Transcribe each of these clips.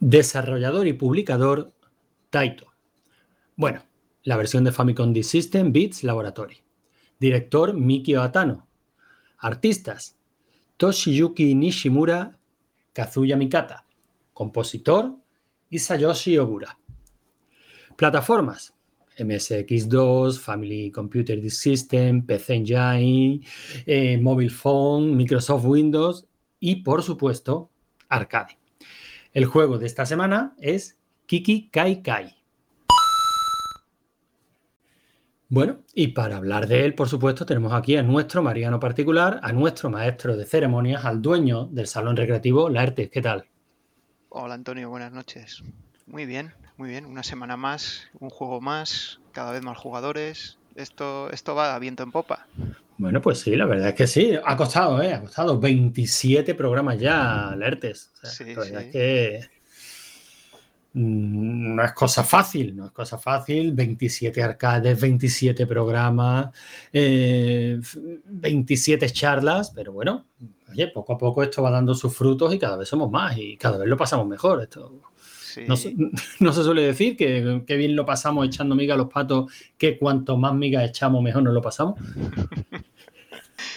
Desarrollador y publicador Taito. Bueno, la versión de Famicom D System Beats Laboratory. Director Mikio Atano. Artistas Toshiyuki Nishimura, Kazuya Mikata. Compositor Isayoshi Ogura. Plataformas MSX2, Family Computer System, PC Engine, eh, Mobile Phone, Microsoft Windows y, por supuesto, arcade. El juego de esta semana es Kiki Kai Kai. Bueno, y para hablar de él, por supuesto, tenemos aquí a nuestro Mariano particular, a nuestro maestro de ceremonias, al dueño del salón recreativo Laertes. ¿Qué tal? Hola Antonio, buenas noches. Muy bien, muy bien. Una semana más, un juego más, cada vez más jugadores. Esto, esto va a viento en popa. Bueno, pues sí, la verdad es que sí. Ha costado, ¿eh? Ha costado 27 programas ya, alertes. sí, la verdad es que mm, no es cosa fácil, no es cosa fácil. 27 arcades, 27 programas, 27 eh, charlas, pero bueno, oye, poco a poco esto va dando sus frutos y cada vez somos más y cada vez lo pasamos mejor. Esto no, se, suele decir que, bien lo pasamos echando miga a los patos, que cuanto más miga echamos, mejor nos lo pasamos.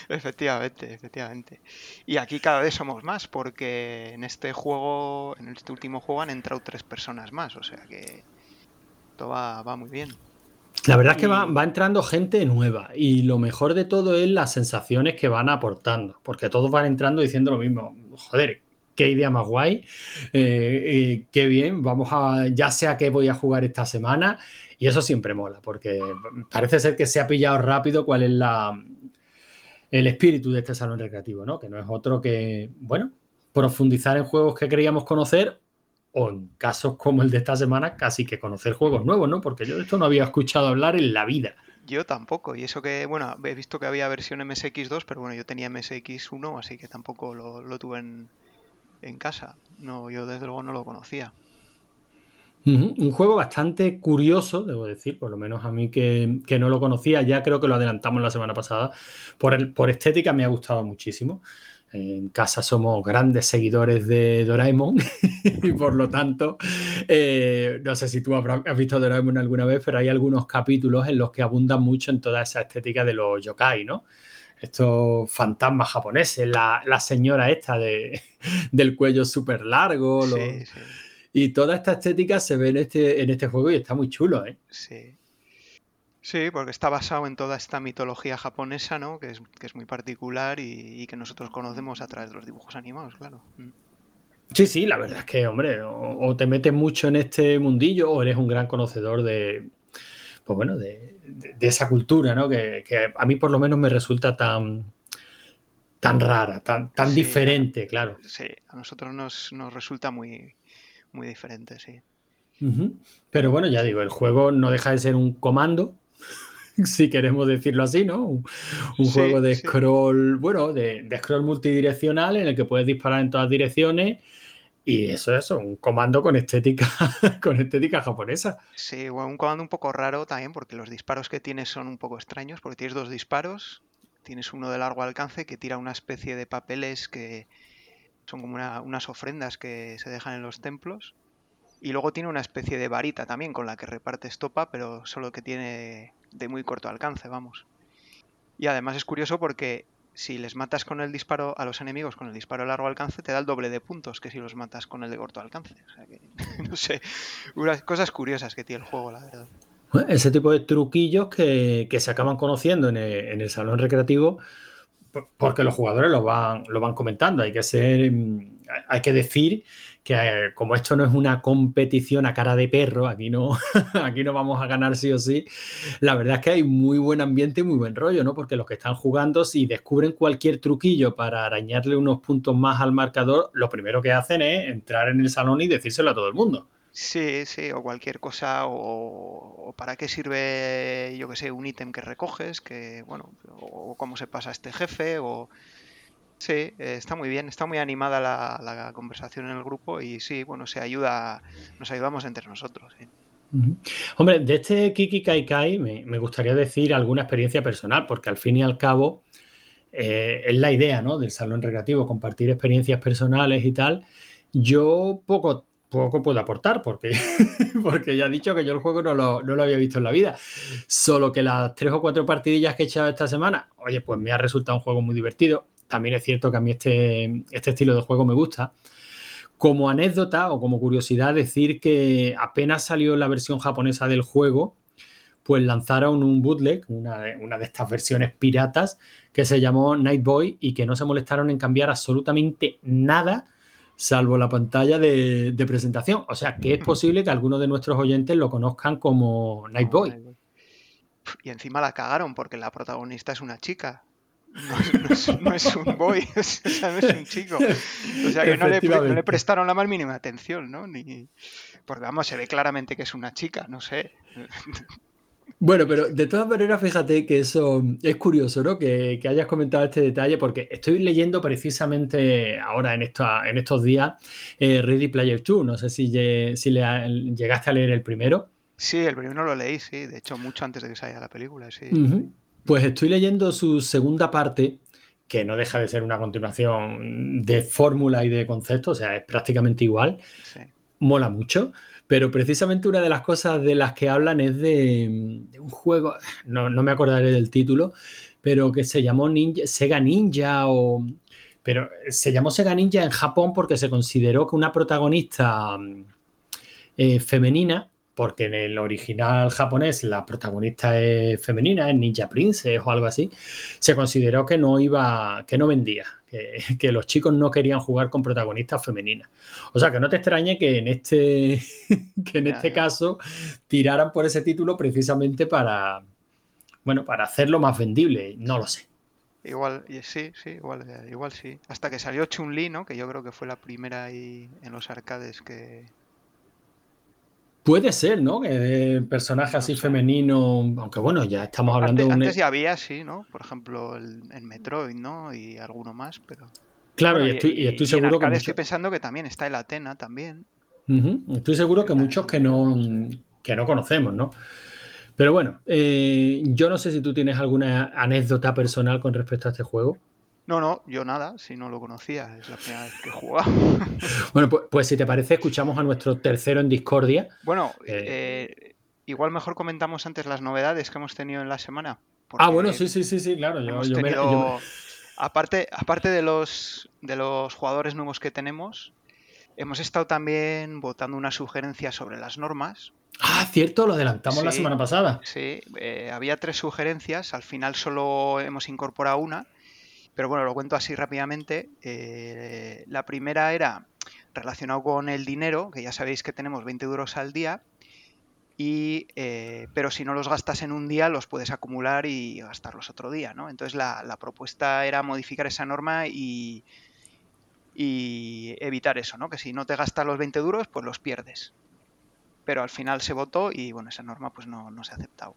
efectivamente, efectivamente. Y aquí cada vez somos más, porque en este juego, en este último juego han entrado tres personas más, o sea que todo va, muy bien. La verdad es que va, va, entrando gente nueva y lo mejor de todo es las sensaciones que van aportando, porque todos van entrando diciendo lo mismo. Joder, qué idea más guay, eh, qué bien, vamos a, ya sea que voy a jugar esta semana, y eso siempre mola, porque parece ser que se ha pillado rápido cuál es la, el espíritu de este salón recreativo, ¿no? Que no es otro que, bueno, profundizar en juegos que queríamos conocer o en casos como el de esta semana, casi que conocer juegos nuevos, ¿no? Porque yo de esto no había escuchado hablar en la vida. Yo tampoco, y eso que, bueno, he visto que había versión MSX2, pero bueno, yo tenía MSX1, así que tampoco lo tuve en, en casa. No, yo desde luego no lo conocía. Un juego bastante curioso, debo decir, por lo menos a mí que, no lo conocía, ya creo que lo adelantamos la semana pasada. Por, el, por estética me ha gustado muchísimo. En casa somos grandes seguidores de Doraemon y por lo tanto, eh, no sé si tú has visto Doraemon alguna vez, pero hay algunos capítulos en los que abundan mucho en toda esa estética de los yokai, ¿no? estos fantasmas japoneses, la, señora esta de, del cuello súper largo. Y toda esta estética se ve en este, en este juego y está muy chulo, ¿eh? Sí. Sí, porque está basado en toda esta mitología japonesa, ¿no? Que es, que es muy particular y, que nosotros conocemos a través de los dibujos animados, claro. Mm. Sí, sí, la verdad es que, hombre, o te metes mucho en este mundillo o eres un gran conocedor de, pues bueno, de, esa cultura, ¿no? Que, a mí por lo menos me resulta tan, tan rara, tan, tan diferente, claro. Sí, a nosotros nos, resulta muy, muy diferente, sí. Pero bueno, ya digo, el juego no deja de ser un comando, si queremos decirlo así, ¿no? Un, juego de scroll, bueno, de, de, scroll multidireccional en el que puedes disparar en todas direcciones y eso es un comando con estética, con estética japonesa. Sí, un comando un poco raro también, porque los disparos que tienes son un poco extraños, porque tienes dos disparos, tienes uno de largo alcance que tira una especie de papeles que son como unas ofrendas que se dejan en los templos. Y luego tiene una especie de varita también con la que reparte estopa, pero solo que tiene de muy corto alcance, vamos. Y además es curioso porque si les matas con el disparo a los enemigos con el disparo a largo alcance, te da el doble de puntos que si los matas con el de corto alcance. O sea que, no sé, unas cosas curiosas que tiene el juego, la verdad. Ese tipo de truquillos que, se acaban conociendo en el, salón recreativo porque los jugadores lo van, lo van comentando. Hay que ser, hay que decir que eh, como esto no es una competición a cara de perro, aquí no, aquí no vamos a ganar sí o sí, la verdad es que hay muy buen ambiente y muy buen rollo, ¿no? Porque los que están jugando, si descubren cualquier truquillo para arañarle unos puntos más al marcador, lo primero que hacen es entrar en el salón y decírselo a todo el mundo. Sí, sí, o cualquier cosa, o, para qué sirve, yo que sé, un ítem que recoges, que, bueno, o cómo se pasa este jefe, o Sí, está muy bien, está muy animada la, conversación en el grupo y sí, bueno, se ayuda, nos ayudamos entre nosotros. Hombre, de este Kiki Kai Kai me, gustaría decir alguna experiencia personal, porque al fin y al cabo eh, es la idea ¿no? del salón recreativo, compartir experiencias personales y tal. Yo poco, poco puedo aportar porque, porque ya he dicho que yo el juego no lo, no lo, había visto en la vida. Solo que las tres o cuatro partidillas que he echado esta semana, oye, pues me ha resultado un juego muy divertido. También es cierto que a mí este, este estilo de juego me gusta. Como anécdota o como curiosidad, decir que apenas salió la versión japonesa del juego, pues lanzaron un bootleg, una de, una de estas versiones piratas, que se llamó Night Boy y que no se molestaron en cambiar absolutamente nada salvo la pantalla de, presentación. O sea, que es posible que algunos de nuestros oyentes lo conozcan como Night Boy. Y encima la cagaron porque la protagonista es una chica. No es, un boy, o sea, no es un chico. O sea, que no le, prestaron la más mínima atención, ¿no? Ni, porque vamos, se ve claramente que es una chica, no sé. Bueno, pero de todas maneras, fíjate que eso es curioso, ¿no? Que, hayas comentado este detalle, porque estoy leyendo precisamente ahora en, en estos días eh, Ready Player 2. No sé si, si le, llegaste a leer el primero. Sí, el primero lo leí, sí. De hecho, mucho antes de que saliera la película, sí. Pues estoy leyendo su segunda parte, que no deja de ser una continuación de fórmula y de concepto, o sea, es prácticamente igual. Mola mucho. Pero precisamente una de las cosas de las que hablan es de, un juego, no, me acordaré del título, pero que se llamó Ninja, Sega Ninja o... Pero se llamó Sega Ninja en Japón porque se consideró que una protagonista eh, femenina, porque en el original japonés la protagonista es femenina, es Ninja Princess o algo así, se consideró que no iba, que no vendía, que, los chicos no querían jugar con protagonistas femeninas. O sea, que no te extrañe que en este, que en este caso tiraran por ese título precisamente para, bueno, para hacerlo más vendible. No lo sé. Igual, sí, sí, igual, igual sí. Hasta que salió Chun-Li, ¿no? Que yo creo que fue la primera ahí en los arcades que, Puede ser, ¿no? Que personaje así femenino, aunque bueno, ya estamos hablando de un... Antes ya había, sí, ¿no? Por ejemplo, el, Metroid, ¿no? Y alguno más, pero... Claro, y, estoy, y estoy seguro que... Estoy pensando que también está el Atena también. Estoy seguro que muchos que no, que no conocemos, ¿no? Pero bueno, eh, yo no sé si tú tienes alguna anécdota personal con respecto a este juego. No, no, yo nada, si no lo conocía, es la primera vez que he jugado. bueno, pues, pues, si te parece, escuchamos a nuestro tercero en Discordia. Bueno, eh, eh, igual mejor comentamos antes las novedades que hemos tenido en la semana. Ah, bueno, sí, sí, sí, sí, claro. Aparte, aparte de, los, de los jugadores nuevos que tenemos, hemos estado también votando una sugerencia sobre las normas. Ah, cierto, lo adelantamos la semana pasada. Sí, eh, había tres sugerencias, al final solo hemos incorporado una pero bueno, lo cuento así rápidamente. Eh, la primera era relacionado con el dinero, que ya sabéis que tenemos 20 euros al día, y, eh, pero si no los gastas en un día, los puedes acumular y gastarlos otro día. ¿no? Entonces la, propuesta era modificar esa norma y, y, evitar eso, ¿no? que si no te gastas los 20 duros, pues los pierdes. Pero al final se votó y bueno, esa norma pues no, no se ha aceptado.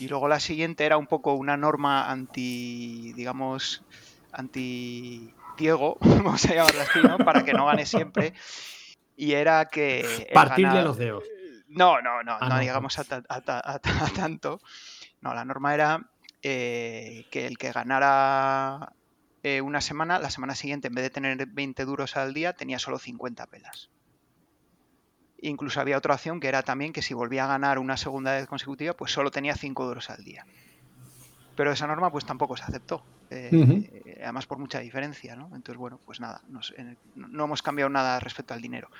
Y luego la siguiente era un poco una norma anti, digamos, anti-Diego, vamos a llamarlo así, ¿no? Para que no gane siempre. Y era que... Partirle los dedos. No, no, no, ah, no, digamos a, tanto. No, la norma era eh, que el que ganara eh, una semana, la semana siguiente, en vez de tener 20 duros al día, tenía solo 50 pelas. Incluso había otra opción que era también que si volvía a ganar una segunda vez consecutiva, pues solo tenía 5 duros al día. Pero esa norma pues tampoco se aceptó. Eh, además por mucha diferencia, ¿no? Entonces, bueno, pues nada, no hemos cambiado nada respecto al dinero.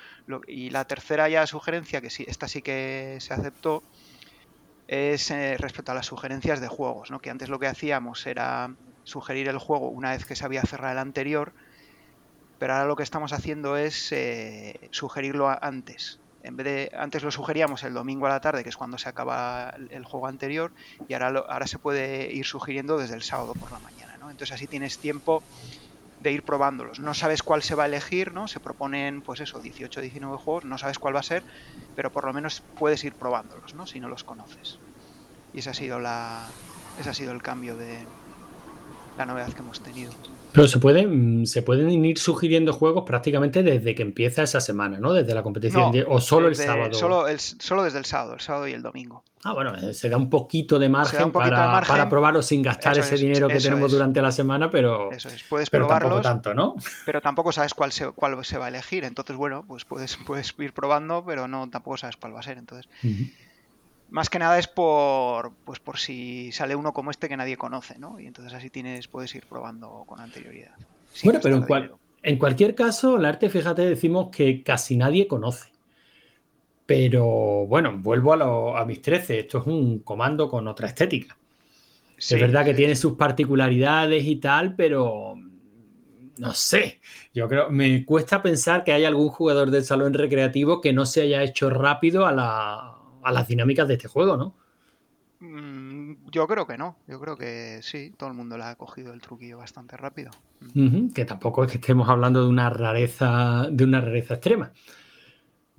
y la tercera ya sugerencia, que sí, esta sí que se aceptó, es eh, respecto a las sugerencias de juegos, ¿no? Que antes lo que hacíamos era sugerir el juego una vez que se había cerrado el anterior, pero ahora lo que estamos haciendo es eh, sugerirlo antes en vez de antes lo sugeríamos el domingo a la tarde, que es cuando se acaba el juego anterior, y ahora, ahora se puede ir sugiriendo desde el sábado por la mañana. ¿no? Entonces así tienes tiempo de ir probándolos. No sabes cuál se va a elegir, ¿no? Se proponen, pues eso, 18, 19 juegos, no sabes cuál va a ser, pero por lo menos puedes ir probándolos, ¿no? Si no los conoces. Y ese ha sido la. Ese ha sido el cambio de. la novedad que hemos tenido. Pero se pueden, se pueden ir sugiriendo juegos prácticamente desde que empieza esa semana, ¿no? Desde la competición o solo el sábado. Solo, el, solo desde el sábado, el sábado y el domingo. Ah, bueno, eh, se da un poquito de margen, para, para, probarlo sin gastar ese dinero que tenemos durante la semana, pero, eso es. puedes pero tampoco tanto, ¿no? Pero tampoco sabes cuál se, cuál se va a elegir. Entonces, bueno, pues puedes, puedes ir probando, pero no tampoco sabes cuál va a ser. Entonces, más que nada es por, pues por si sale uno como este que nadie conoce, ¿no? Y entonces así tienes, puedes ir probando con anterioridad. Bueno, pero en, en, cualquier caso, el arte, fíjate, decimos que casi nadie conoce. Pero bueno, vuelvo a, a mis 13. Esto es un comando con otra estética. es verdad que tiene sus particularidades y tal, pero no sé. Yo creo, me cuesta pensar que hay algún jugador del salón recreativo que no se haya hecho rápido a la, a las dinámicas de este juego, ¿no? Mm, yo creo que no, yo creo que sí, todo el mundo le ha cogido el truquillo bastante rápido. que tampoco es que estemos hablando de una rareza, de una rareza extrema.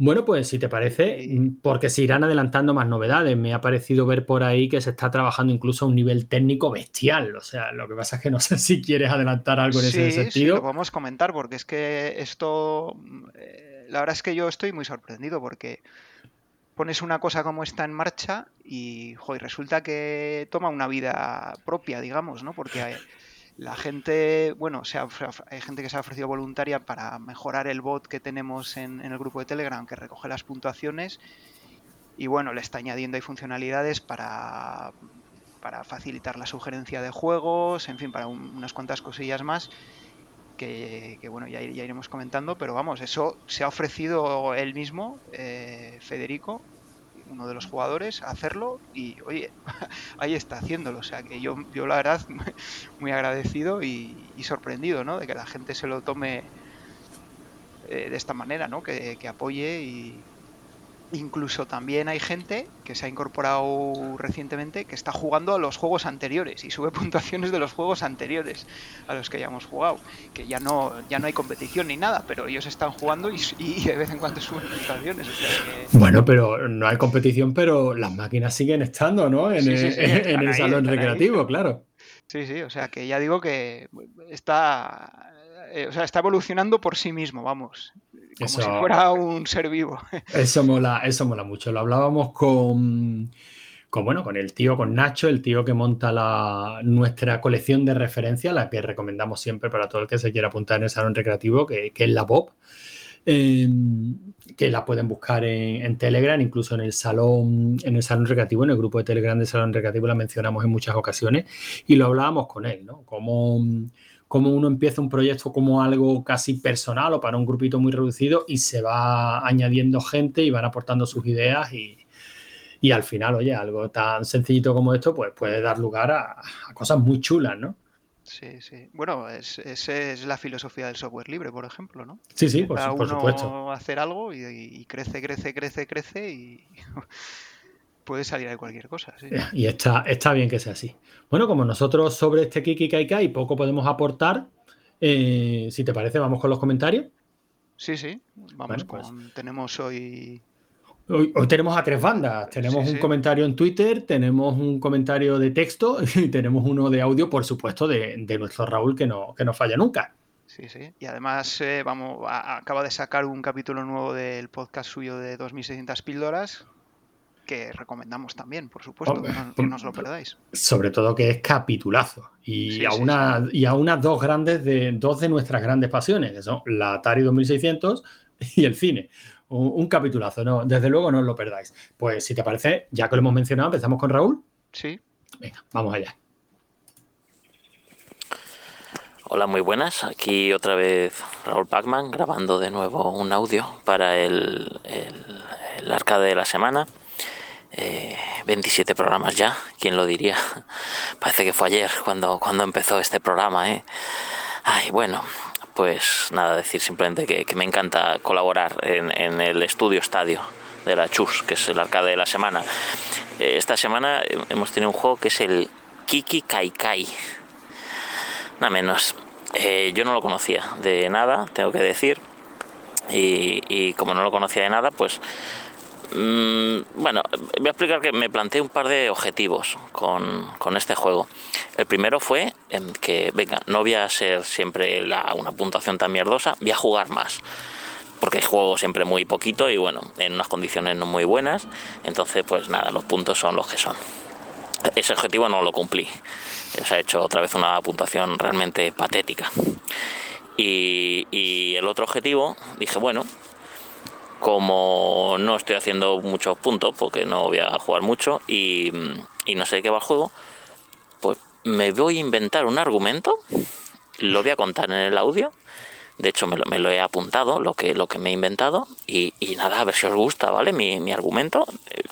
Bueno, pues si te parece, porque se irán adelantando más novedades. Me ha parecido ver por ahí que se está trabajando incluso a un nivel técnico bestial. O sea, lo que pasa es que no sé si quieres adelantar algo en ese sentido. Sí, lo podemos comentar, porque es que esto, eh, la verdad es que yo estoy muy sorprendido porque pones una cosa como esta en marcha y resulta que toma una vida propia, digamos, ¿no? Porque la gente, bueno, se hay gente que se ha ofrecido voluntaria para mejorar el bot que tenemos en, el grupo de Telegram que recoge las puntuaciones y bueno, le está añadiendo ahí funcionalidades para, para facilitar la sugerencia de juegos, en fin, para unas cuantas cosillas más que, bueno, ya, iremos comentando, pero vamos, eso se ha ofrecido él mismo, eh, Federico, uno de los jugadores, a hacerlo y, oye, ahí está haciéndolo. O sea que yo, yo la verdad, muy agradecido y, sorprendido, ¿no? De que la gente se lo tome eh, de esta manera, ¿no? Que, que apoye y, Incluso también hay gente que se ha incorporado recientemente que está jugando a los juegos anteriores y sube puntuaciones de los juegos anteriores a los que ya hemos jugado. Que ya no, ya no hay competición ni nada, pero ellos están jugando y, de vez en cuando suben puntuaciones. Bueno, pero no hay competición, pero las máquinas siguen estando, ¿no? En, el, salón recreativo, claro. Sí, sí, o sea que ya digo que está, eh, o sea, está evolucionando por sí mismo, vamos como si fuera un ser vivo. Eso mola, eso mola mucho. Lo hablábamos con, con, bueno, con el tío, con Nacho, el tío que monta la, nuestra colección de referencia, la que recomendamos siempre para todo el que se quiera apuntar en el salón recreativo, que, es la Bob. Em, que la pueden buscar en, Telegram, incluso en el salón, en el salón recreativo, en el grupo de Telegram del salón recreativo la mencionamos en muchas ocasiones y lo hablábamos con él, ¿no? Como cómo uno empieza un proyecto como algo casi personal o para un grupito muy reducido y se va añadiendo gente y van aportando sus ideas y, al final, oye, algo tan sencillito como esto pues puede dar lugar a, cosas muy chulas, ¿no? Sí, sí. Bueno, esa es la filosofía del software libre, por ejemplo, ¿no? Sí, sí, por, por supuesto. hacer algo y, y, crece, crece, crece, crece y puede salir de cualquier cosa. Y está, está bien que sea así. Bueno, como nosotros sobre este Kiki Kai poco podemos aportar, eh, si te parece, vamos con los comentarios. Sí, sí, vamos pues con. Tenemos hoy... hoy. tenemos a tres bandas. Tenemos un comentario en Twitter, tenemos un comentario de texto y tenemos uno de audio, por supuesto, de, nuestro Raúl que no, que no falla nunca. Sí, sí. Y además, eh, vamos, acaba de sacar un capítulo nuevo del podcast suyo de 2600 píldoras, que recomendamos también, por supuesto, que, no, os lo perdáis. Sobre todo que es capitulazo. Y, a, una, y a unas dos grandes de dos de nuestras grandes pasiones, que son la Atari 2600 y el cine. Un, capitulazo, no, desde luego no os lo perdáis. Pues si te parece, ya que lo hemos mencionado, empezamos con Raúl. Sí. Venga, vamos allá. Hola, muy buenas. Aquí otra vez Raúl Pacman grabando de nuevo un audio para el, el, el arcade de la semana. 27 eh, programas ya, ¿quién lo diría? Parece que fue ayer cuando, cuando empezó este programa, ¿eh? Ay, bueno, pues nada, decir simplemente que, me encanta colaborar en, el estudio estadio de la Chus, que es el arcade de la semana. Eh, esta semana hemos tenido un juego que es el Kiki Kai Kai. Nada menos. Eh, yo no lo conocía de nada, tengo que decir. Y, como no lo conocía de nada, pues bueno, voy a explicar que me planteé un par de objetivos con, este juego. El primero fue que, venga, no voy a ser siempre una puntuación tan mierdosa, voy a jugar más. Porque juego siempre muy poquito y bueno, en unas condiciones no muy buenas. Entonces, pues nada, los puntos son los que son. Ese objetivo no lo cumplí. Se ha hecho otra vez una puntuación realmente patética. Y el otro objetivo, dije, bueno, como no estoy haciendo muchos puntos porque no voy a jugar mucho y, no sé de qué va el juego, pues me voy a inventar un argumento, lo voy a contar en el audio. De hecho, me lo, he apuntado, lo que, lo que me he inventado. Y, nada, a ver si os gusta, ¿vale? Mi, mi argumento.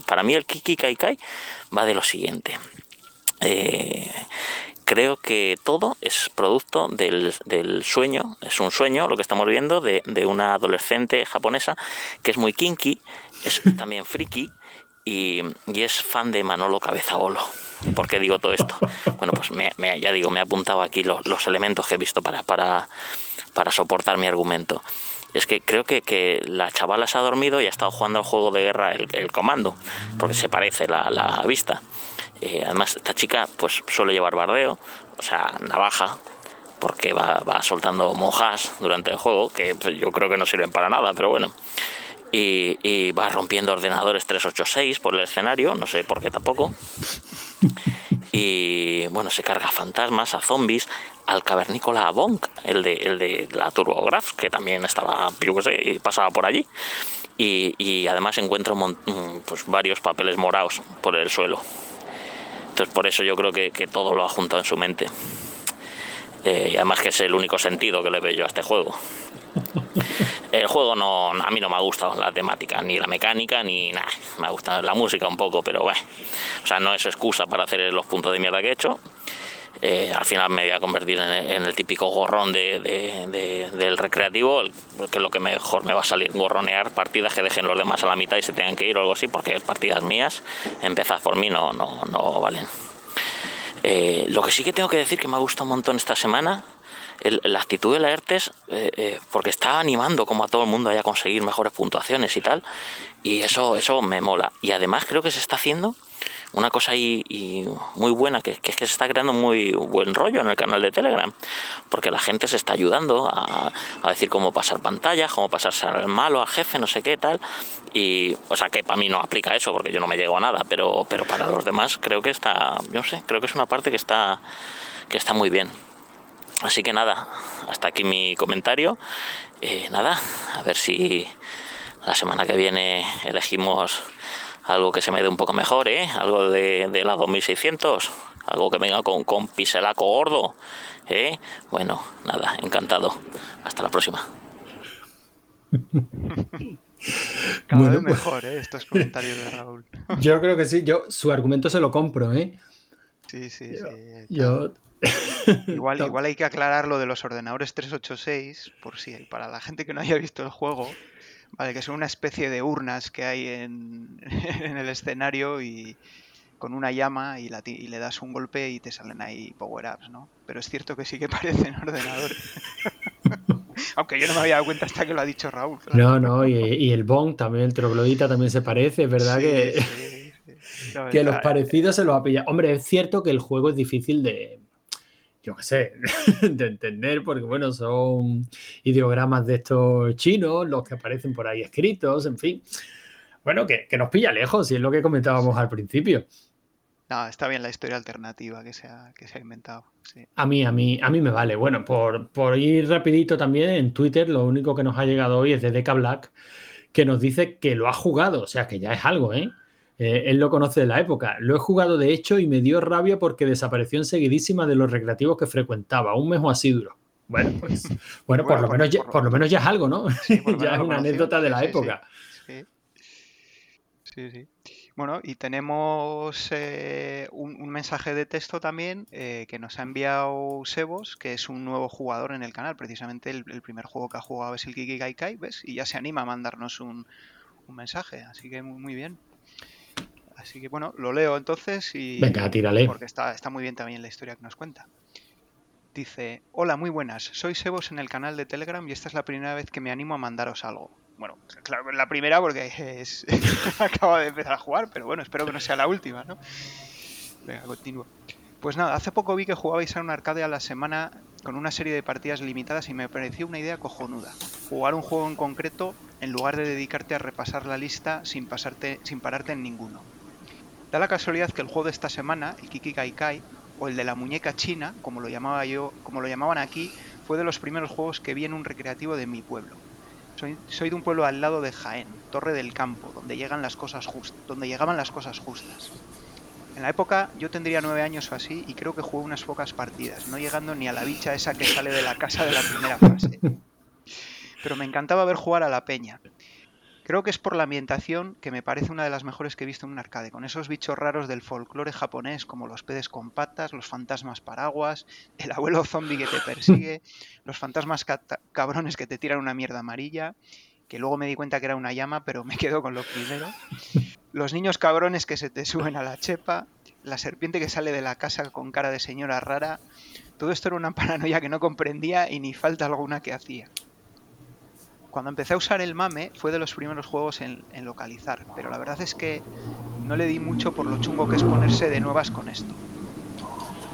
Para mí, el Kiki Kai Kai va de lo siguiente. Eh, creo que todo es producto del, sueño, es un sueño lo que estamos viendo de, una adolescente japonesa que es muy kinky, es también friki y, es fan de Manolo Cabezabolo. ¿Por qué digo todo esto? Bueno, pues ya digo, me he apuntado aquí los, elementos que he visto para, para, para soportar mi argumento es que creo que, la chavala se ha dormido y ha estado jugando al juego de guerra el, comando, porque se parece la, la vista. Eh, además, esta chica pues suele llevar bardeo, o sea, navaja, porque va, soltando monjas durante el juego, que pues, yo creo que no sirven para nada, pero bueno. Y, va rompiendo ordenadores 386 por el escenario, no sé por qué tampoco. Y bueno, se carga fantasmas, a zombies, al cavernícola Bonk, el de, el de la TurboGrafx, que también estaba, yo qué sé, pasaba por allí. Y, además encuentra pues, varios papeles morados por el suelo. Entonces por eso yo creo que, todo lo ha juntado en su mente. Eh, y además que es el único sentido que le veo yo a este juego. El juego no, a mí no me ha gustado la temática, ni la mecánica, ni nada. Me ha gustado la música un poco, pero bueno. O sea, no es excusa para hacer los puntos de mierda que he hecho. Eh, al final me voy a convertir en, el típico gorrón del recreativo, que es lo que mejor me va a salir, gorronear partidas que dejen los demás a la mitad y se tengan que ir o algo así, porque partidas mías, empezar por mí, no, no, no valen. Eh, lo que sí que tengo que decir que me ha gustado un montón esta semana, la actitud de la ERTES, eh, porque está animando como a todo el mundo a conseguir mejores puntuaciones y tal, y eso, eso me mola. Y además creo que se está haciendo una cosa ahí muy buena, que, es que se está creando muy buen rollo en el canal de Telegram, porque la gente se está ayudando a, decir cómo pasar pantallas, cómo pasarse al malo, al jefe, no sé qué tal. Y, o sea, que para mí no aplica eso, porque yo no me llego a nada, pero, pero para los demás creo que está, yo sé, creo que es una parte que está, que está muy bien. Así que nada, hasta aquí mi comentario. Eh, nada, a ver si la semana que viene elegimos algo que se me dé un poco mejor, ¿eh? Algo de, de la 2600, algo que venga con, con piselaco gordo, ¿eh? Bueno, nada, encantado. Hasta la próxima. Cada vez pues mejor, ¿eh? Estos comentarios de Raúl. Yo creo que sí, yo su argumento se lo compro, ¿eh? Sí, sí, sí. Yo... Igual, igual hay que aclarar lo de los ordenadores 386, por si para la gente que no haya visto el juego, Vale, que son una especie de urnas que hay en, el escenario y con una llama y, le das un golpe y te salen ahí power-ups, ¿no? Pero es cierto que sí que parecen ordenadores. Aunque yo no me había dado cuenta hasta que lo ha dicho Raúl. No, no, y, el Bong también, el troglodita también se parece, es verdad que, que los parecidos se los ha pillado. Hombre, es cierto que el juego es difícil de, yo qué sé, de entender, porque bueno, son ideogramas de estos chinos, los que aparecen por ahí escritos, en fin. Bueno, que, nos pilla lejos, y es lo que comentábamos al principio. No, está bien la historia alternativa que se ha, que se ha inventado. A mí, a mí, a mí me vale. Bueno, por, por ir rapidito también, en Twitter lo único que nos ha llegado hoy es de Deca Black, que nos dice que lo ha jugado, o sea que ya es algo, ¿eh? Eh, él lo conoce de la época. Lo he jugado de hecho y me dio rabia porque desapareció enseguidísima de los recreativos que frecuentaba, un mes o así duro. Bueno, pues, bueno, por, lo menos ya, por, lo menos ya es algo, ¿no? ya es una anécdota de la época. Sí, sí. Bueno, y tenemos eh, un, mensaje de texto también eh, que nos ha enviado Sebos, que es un nuevo jugador en el canal. Precisamente el, primer juego que ha jugado es el Kiki Kai, ¿ves? Y ya se anima a mandarnos un, mensaje. Así que muy, muy bien. Así que bueno, lo leo entonces y. Venga, tírale. Porque está, está muy bien también la historia que nos cuenta. Dice: Hola, muy buenas. Soy Sebos en el canal de Telegram y esta es la primera vez que me animo a mandaros algo. Bueno, claro, la primera porque es... acabo de empezar a jugar, pero bueno, espero que no sea la última, ¿no? Venga, continúo. Pues nada, hace poco vi que jugabais a un arcade a la semana con una serie de partidas limitadas y me pareció una idea cojonuda. Jugar un juego en concreto en lugar de dedicarte a repasar la lista sin, pasarte, sin pararte en ninguno. Da la casualidad que el juego de esta semana, el Kiki Kai Kai, o el de la muñeca china, como lo llamaba yo, como lo llamaban aquí, fue de los primeros juegos que vi en un recreativo de mi pueblo. Soy, de un pueblo al lado de Jaén, Torre del Campo, donde llegan las cosas donde llegaban las cosas justas. En la época yo tendría nueve años o así y creo que jugué unas pocas partidas, no llegando ni a la bicha esa que sale de la casa de la primera fase. Pero me encantaba ver jugar a la peña. Creo que es por la ambientación que me parece una de las mejores que he visto en un arcade, con esos bichos raros del folclore japonés como los peces con patas, los fantasmas paraguas, el abuelo zombie que te persigue, los fantasmas cabrones que te tiran una mierda amarilla, que luego me di cuenta que era una llama, pero me quedo con lo primero. Los niños cabrones que se te suben a la chepa, la serpiente que sale de la casa con cara de señora rara. Todo esto era una paranoia que no comprendía y ni falta alguna que hacía. Cuando empecé a usar el MAME fue de los primeros juegos en, localizar, pero la verdad es que no le di mucho por lo chungo que es ponerse de nuevas con esto.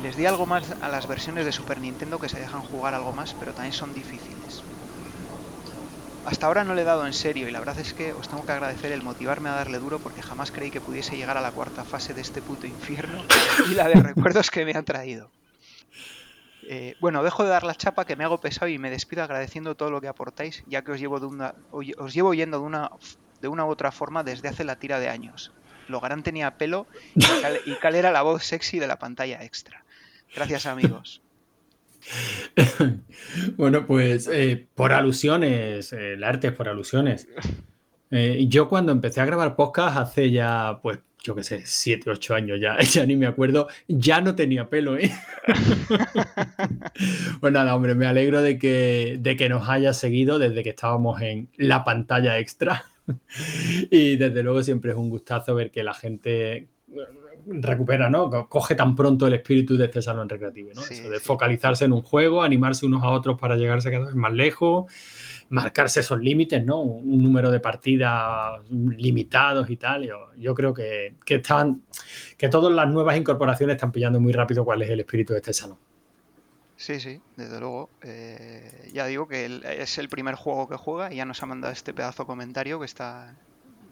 Les di algo más a las versiones de Super Nintendo que se dejan jugar algo más, pero también son difíciles. Hasta ahora no le he dado en serio y la verdad es que os tengo que agradecer el motivarme a darle duro porque jamás creí que pudiese llegar a la cuarta fase de este puto infierno y la de recuerdos que me han traído. Eh, bueno, dejo de dar la chapa que me hago pesado y me despido agradeciendo todo lo que aportáis, ya que os llevo, de una, os llevo yendo de una, de una u otra forma desde hace la tira de años. Logarán tenía pelo y Cal, era la voz sexy de la pantalla extra. Gracias amigos. bueno, pues eh, por alusiones, eh, el arte es por alusiones. Yo cuando empecé a grabar podcast hace ya, pues, yo qué sé, 7, 8 años ya, ya ni me acuerdo, ya no tenía pelo, ¿eh? pues nada, hombre, me alegro de que, de que nos haya seguido desde que estábamos en la pantalla extra. y desde luego siempre es un gustazo ver que la gente recupera, ¿no? Coge tan pronto el espíritu de este salón recreativo, ¿no? Sí, Eso de sí. focalizarse en un juego, animarse unos a otros para llegarse cada vez más lejos, marcarse esos límites, ¿no? Un número de partidas limitados y tal. Yo, yo creo que, que, están, que todas las nuevas incorporaciones están pillando muy rápido cuál es el espíritu de este salón. Sí, sí, desde luego. Eh, ya digo que el, es el primer juego que juega y ya nos ha mandado este pedazo de comentario que está,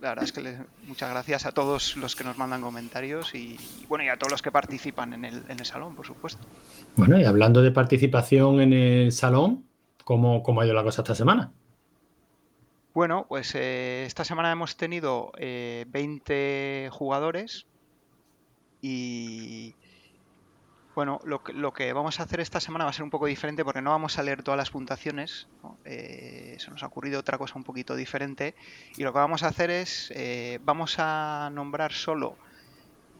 la verdad es que les, muchas gracias a todos los que nos mandan comentarios y, y bueno, y a todos los que participan en el, en el, salón, por supuesto. Bueno, y hablando de participación en el salón, ¿cómo, cómo ha ido la cosa esta semana? Bueno, pues eh, esta semana hemos tenido eh, 20 jugadores y, bueno, lo lo que, vamos a hacer esta semana va a ser un poco diferente porque no vamos a leer todas las puntuaciones. Eh, se nos ha ocurrido otra cosa un poquito diferente. Y lo que vamos a hacer es, eh, vamos a nombrar solo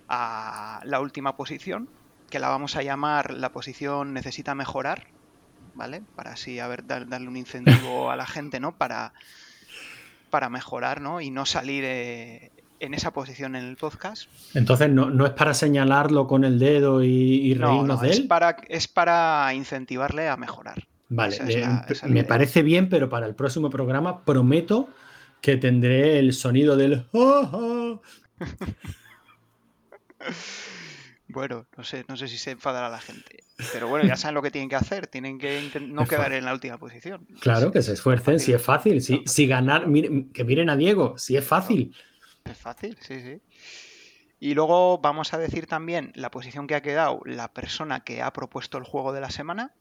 a la última posición, que la vamos a llamar la posición necesita mejorar, ¿vale? Para así a ver, dar, darle un incentivo a la gente, ¿no? Para, para mejorar, ¿no? Y no salir eh, en esa posición en el podcast. Entonces, no, no es para señalarlo con el dedo y, y reírnos no, no, de él. Es para, es para incentivarle a mejorar. Vale, la, me parece bien, pero para el próximo programa prometo que tendré el sonido del. ¡Oh, oh! Bueno, no sé, no sé si se enfadará la gente. Pero bueno, ya saben lo que tienen que hacer. Tienen que no quedar en la última posición. Claro, que se esfuercen, si es fácil. Si, si ganar, miren, que miren a Diego, si es fácil. Es fácil, sí, sí. Y luego vamos a decir también la posición que ha quedado la persona que ha propuesto el juego de la semana.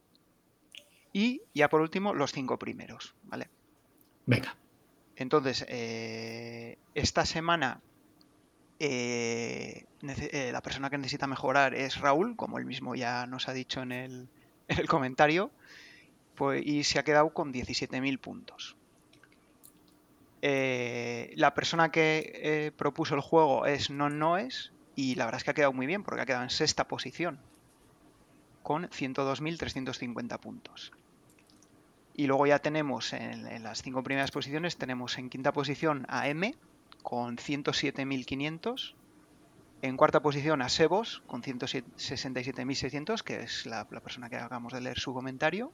Y ya por último, los cinco primeros, ¿vale? Venga. Entonces, eh, esta semana eh, eh, la persona que necesita mejorar es Raúl, como él mismo ya nos ha dicho en el, en el comentario, pues, y se ha quedado con 17.000 puntos. Eh, la persona que propuso el juego es Non Noes y la verdad es que ha quedado muy bien porque ha quedado en sexta posición con 102.350 puntos. Y luego ya tenemos en, en, las cinco primeras posiciones, tenemos en quinta posición a M con 107.500. En cuarta posición a Sebos con 167.600, que es la, la, persona que acabamos de leer su comentario.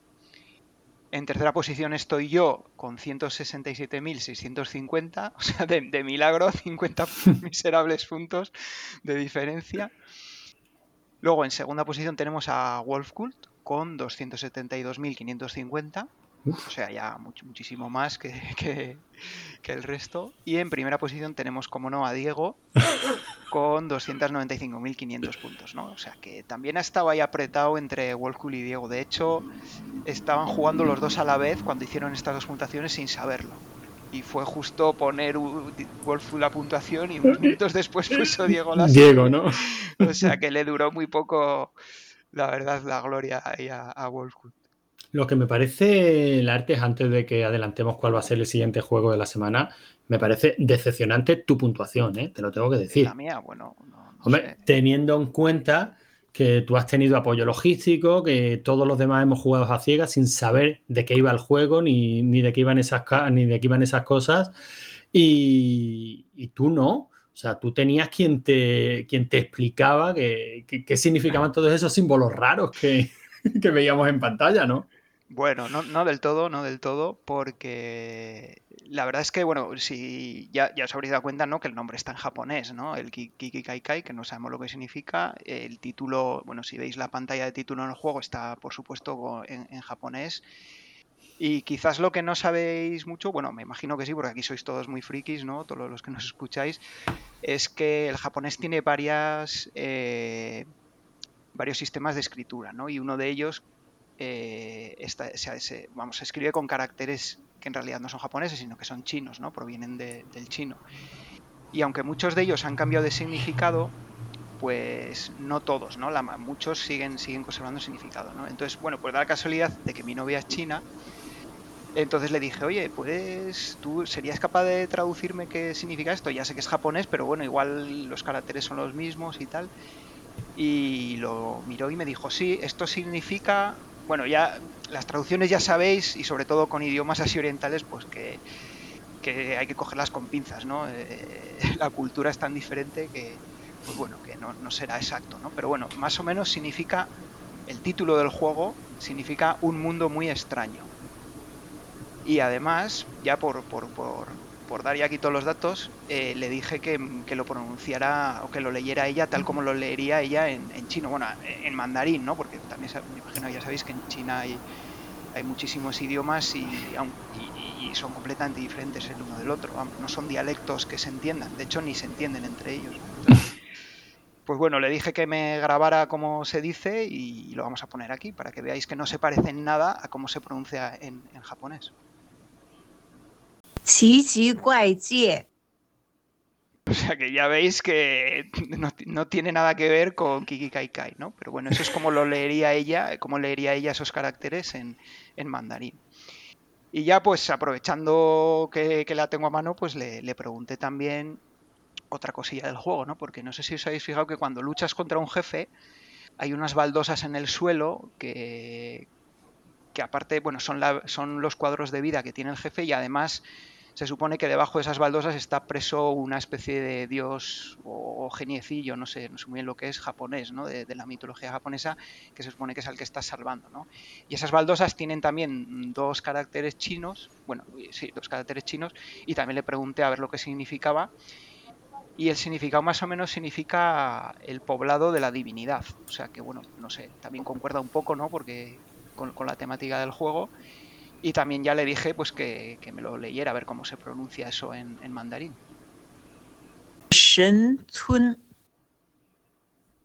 En tercera posición estoy yo con 167.650, o sea, de, de milagro, 50 miserables puntos de diferencia. Luego en segunda posición tenemos a Wolfkult con 272.550. O sea, ya muchísimo más que, que, el resto. Y en primera posición tenemos, como no, a Diego con 295.500 puntos, ¿no? O sea, que también estaba ahí apretado entre Wolfcool y Diego. De hecho, estaban jugando los dos a la vez cuando hicieron estas dos puntuaciones sin saberlo. Y fue justo poner Wolfcool la puntuación y unos minutos después puso Diego la Diego, ¿no? O sea, que le duró muy poco, la verdad, la gloria ahí a, a lo que me parece, el arte, antes de que adelantemos cuál va a ser el siguiente juego de la semana, me parece decepcionante tu puntuación, ¿eh? te lo tengo que decir. La mía, bueno. Hombre, teniendo en cuenta que tú has tenido apoyo logístico, que todos los demás hemos jugado a ciegas sin saber de qué iba el juego, ni, de qué iban esas ni de qué iban esas cosas. Y, tú no. O sea, tú tenías quien te, quien te explicaba qué significaban todos esos símbolos raros que, que veíamos en pantalla, ¿no? Bueno, no, no del todo, no del todo, porque la verdad es que, bueno, si ya, ya os habréis dado cuenta, ¿no? Que el nombre está en japonés, ¿no? El Kiki Kai que no sabemos lo que significa. El título, bueno, si veis la pantalla de título en el juego, está, por supuesto, en, en japonés. Y quizás lo que no sabéis mucho, bueno, me imagino que sí, porque aquí sois todos muy frikis, ¿no? Todos los que nos escucháis, es que el japonés tiene varias, eh, varios sistemas de escritura, ¿no? Y uno de ellos eh, se, vamos, se escribe con caracteres que en realidad no son japoneses, sino que son chinos, ¿no? Provienen del chino. Y aunque muchos de ellos han cambiado de significado, pues no todos, ¿no? La, muchos siguen, siguen conservando significado, ¿no? Entonces, bueno, pues da la casualidad de que mi novia es china, entonces le dije, oye, pues tú serías capaz de traducirme qué significa esto. Ya sé que es japonés, pero bueno, igual los caracteres son los mismos y tal. Y lo miró y me dijo, sí, esto significa bueno, ya las traducciones ya sabéis, y sobre todo con idiomas así orientales, pues que, hay que cogerlas con pinzas, ¿no? Eh, la cultura es tan diferente que, pues bueno, que no, será exacto, ¿no? Pero bueno, más o menos significa, el título del juego significa un mundo muy extraño. Y además, ya por, por, por, por dar ya aquí todos los datos, eh, le dije que, lo pronunciara o que lo leyera ella tal como lo leería ella en, chino, bueno, en mandarín, ¿no? Porque también me imagino, ya sabéis que en China hay, hay muchísimos idiomas y, son completamente diferentes el uno del otro, no son dialectos que se entiendan, de hecho ni se entienden entre ellos. pues bueno, le dije que me grabara como se dice y lo vamos a poner aquí para que veáis que no se parece en nada a cómo se pronuncia en japonés. 奇奇怪怪. O sea que ya veis que no, tiene nada que ver con Kiki Kai Kai, ¿no? Pero bueno, eso es como lo leería ella, como leería ella esos caracteres en, mandarín. Y ya pues aprovechando que, la tengo a mano, pues le, le, pregunté también otra cosilla del juego, ¿no? Porque no sé si os habéis fijado que cuando luchas contra un jefe hay unas baldosas en el suelo que, que aparte, bueno, son, son los cuadros de vida que tiene el jefe y además se supone que debajo de esas baldosas está preso una especie de dios o, geniecillo, no sé, no sé muy bien lo que es, japonés, ¿no? De, la mitología japonesa, que se supone que es al que estás salvando, ¿no? Y esas baldosas tienen también dos caracteres chinos, bueno, sí, dos caracteres chinos, y también le pregunté a ver lo que significaba. Y el significado más o menos significa el poblado de la divinidad. O sea que, bueno, no sé, también concuerda un poco, ¿no? Porque con la temática del juego. Y también ya le dije pues que, me lo leyera a ver cómo se pronuncia eso en, en mandarín.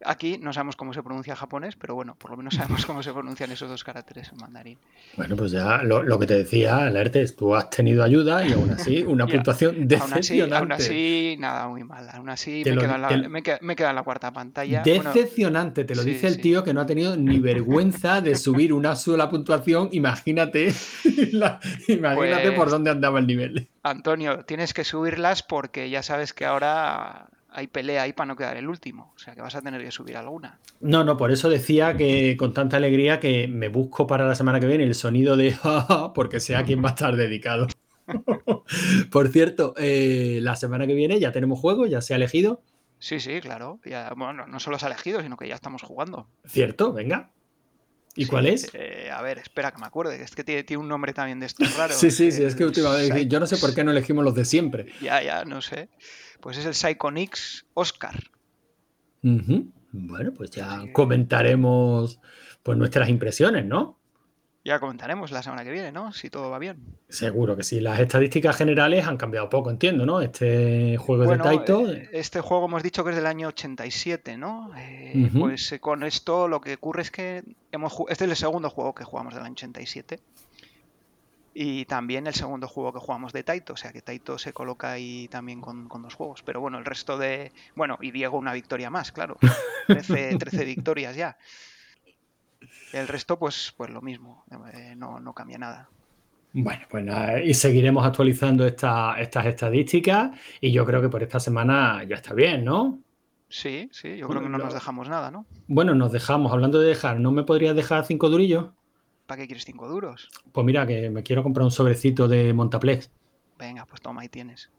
Aquí no sabemos cómo se pronuncia japonés, pero bueno, por lo menos sabemos cómo se pronuncian esos dos caracteres en mandarín. Bueno, pues ya lo, que te decía, Alertes, tú has tenido ayuda y aún así una puntuación decepcionante. Aún así, nada, muy mal. Aún así me, queda en la, cuarta pantalla. Decepcionante, te lo dice el tío que no ha tenido ni vergüenza de subir una sola puntuación. Imagínate, imagínate por pues dónde andaba el nivel. Antonio, tienes que subirlas porque ya sabes que ahora hay pelea ahí para no quedar el último. O sea que vas a tener que subir alguna. No, no, por eso decía que con tanta alegría que me busco para la semana que viene el sonido de porque sea quien va a estar dedicado. por cierto, eh, la semana que viene ya tenemos juego, ya se ha elegido. Sí, sí, claro. bueno, no solo se ha elegido, sino que ya estamos jugando. Cierto, venga. ¿Y cuál es? Eh, a ver, espera que me acuerde, es que tiene, tiene un nombre también de estos raros. Sí, sí, sí, es que últimamente yo no sé por qué no elegimos los de siempre. Ya, ya, no sé. Pues es el Psychonix Oscar. Bueno, pues ya comentaremos pues nuestras impresiones, ¿no? Ya comentaremos la semana que viene, ¿no? Si todo va bien. Seguro que sí. Las estadísticas generales han cambiado poco, entiendo, ¿no? Este juego Bueno, de Taito. eh, este juego hemos dicho que es del año 87, ¿no? Eh. Pues eh, con esto lo que ocurre es que hemos, este es el segundo juego que jugamos del año 87. Y también el segundo juego que jugamos de Taito, o sea que Taito se coloca ahí también con, con dos juegos. Pero bueno, el resto de. Bueno, y Diego una victoria más, claro. 13, 13 victorias ya. El resto, pues, pues lo mismo. eh, no, no cambia nada. Bueno, pues nada, y seguiremos actualizando esta- estas estadísticas y yo creo que por esta semana ya está bien, ¿no? Sí, sí, yo creo que no lo- nos dejamos nada, ¿no? Bueno, nos dejamos, hablando de dejar, ¿no me podrías dejar cinco durillos? ¿Para qué quieres cinco duros? Pues mira, que me quiero comprar un sobrecito de Montaplex. Venga, pues toma, ahí tienes.